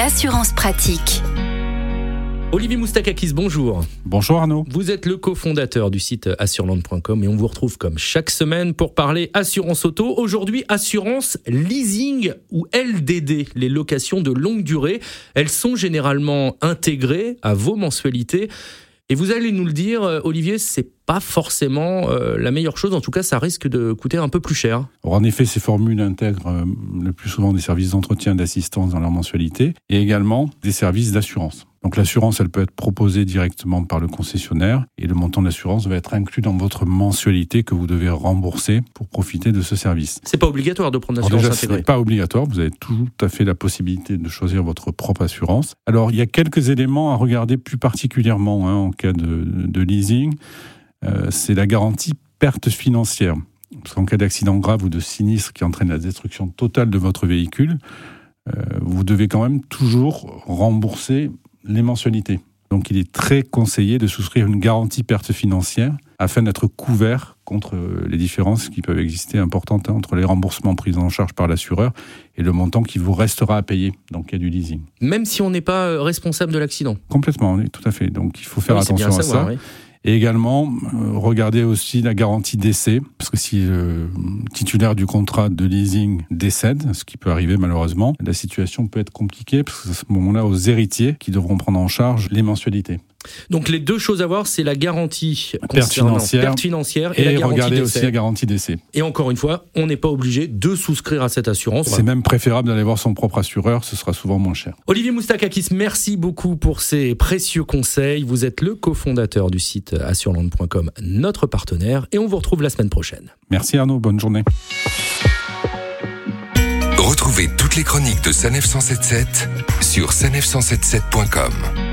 l'assurance pratique. Olivier Moustakakis, bonjour. Bonjour Arnaud. Vous êtes le cofondateur du site assureland.com et on vous retrouve comme chaque semaine pour parler assurance auto. Aujourd'hui, assurance leasing ou LDD, les locations de longue durée. Elles sont généralement intégrées à vos mensualités. Et vous allez nous le dire, euh, Olivier, c'est pas forcément euh, la meilleure chose. En tout cas, ça risque de coûter un peu plus cher. en effet, ces formules intègrent euh, le plus souvent des services d'entretien et d'assistance dans leur mensualité et également des services d'assurance. Donc l'assurance, elle peut être proposée directement par le concessionnaire et le montant d'assurance va être inclus dans votre mensualité que vous devez rembourser pour profiter de ce service. C'est pas obligatoire de prendre l'assurance intégrée. Ce n'est pas obligatoire. Vous avez tout à fait la possibilité de choisir votre propre assurance. Alors il y a quelques éléments à regarder plus particulièrement hein, en cas de, de leasing. Euh, c'est la garantie perte financière. Parce qu'en cas d'accident grave ou de sinistre qui entraîne la destruction totale de votre véhicule, euh, vous devez quand même toujours rembourser les mensualités. Donc il est très conseillé de souscrire une garantie perte financière afin d'être couvert contre les différences qui peuvent exister importantes hein, entre les remboursements pris en charge par l'assureur et le montant qui vous restera à payer dans le cas du leasing. Même si on n'est pas euh, responsable de l'accident Complètement, oui, tout à fait. Donc il faut faire oui, attention à savoir, ça. oui. Et également, euh, regardez aussi la garantie d'essai, parce que si le titulaire du contrat de leasing décède, ce qui peut arriver malheureusement, la situation peut être compliquée, parce que c'est à ce moment-là aux héritiers qui devront prendre en charge les mensualités. Donc les deux choses à voir, c'est la garantie Perte financière perte financière et, Et, la garantie regardez aussi d'essai. la garantie d'essai. Et encore une fois, on n'est pas obligé de souscrire à cette assurance. C'est même préférable d'aller voir son propre assureur, ce sera souvent moins cher. Olivier Moustakakis, merci beaucoup pour ces précieux conseils. Vous êtes le cofondateur du site assureland.com, notre partenaire, et on vous retrouve la semaine prochaine. Merci Arnaud, bonne journée. Retrouvez toutes les chroniques de Sanef 177 sur sanef177.com.